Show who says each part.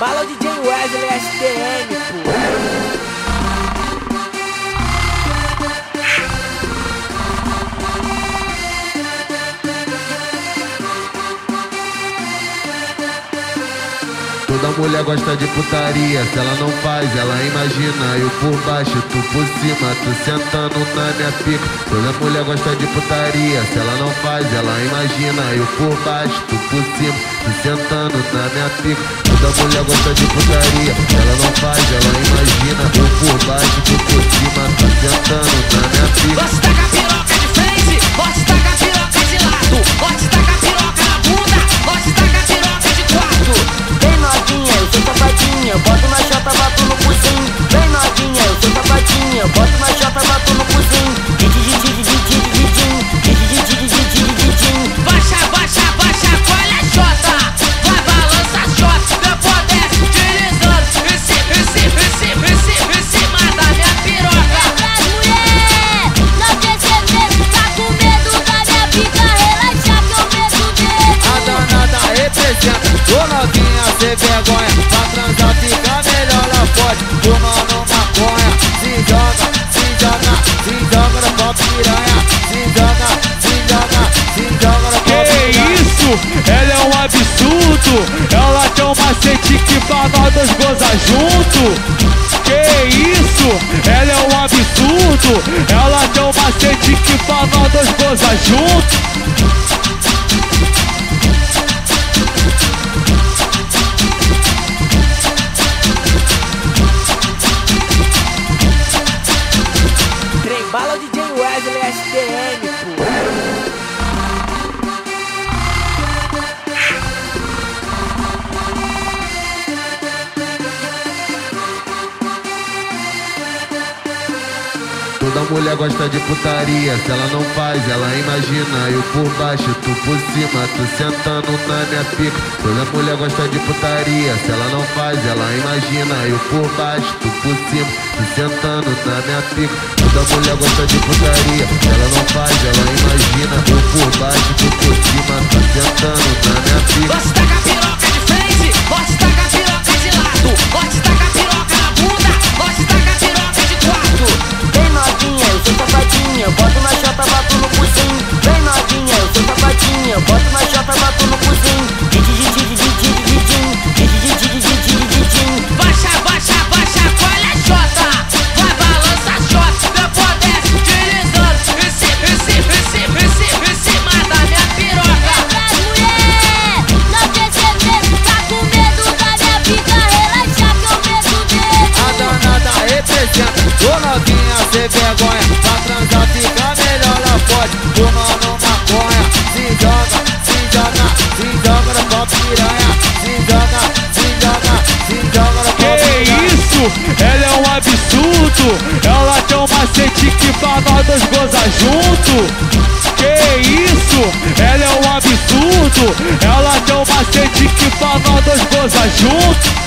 Speaker 1: bala o DJ Wesley STM, pô.
Speaker 2: Toda mulher gosta de putaria, se ela não faz, ela imagina. Eu por baixo, tu por cima, tu sentando na minha pica. Toda mulher gosta de putaria, se ela não faz, ela imagina. Eu por baixo, tu por cima, tu sentando na minha pica. Toda mulher gosta de putaria, se ela não faz, ela imagina. Eu por baixo, tu por cima,
Speaker 3: Ela tem um macete que pra nós dois gozar junto. Que isso? Ela é um absurdo. Ela tem um macete que pra nós dois gozar junto.
Speaker 1: Bala DJ Wesley STM,
Speaker 2: Toda mulher gosta de putaria, se ela não faz, ela imagina. Eu por baixo, tu por cima, tu sentando na minha pica. Toda mulher gosta de putaria, se ela não faz, ela imagina. Eu por baixo, tu por cima, tu sentando na minha pica. Toda mulher gosta de putaria, se ela não faz, ela imagina. Eu por baixo, tu por cima,
Speaker 3: Ela é um absurdo. Ela tem um macete que pra nós dois gozar junto. Que isso? Ela é um absurdo. Ela tem um macete que pra nós dois gozar junto.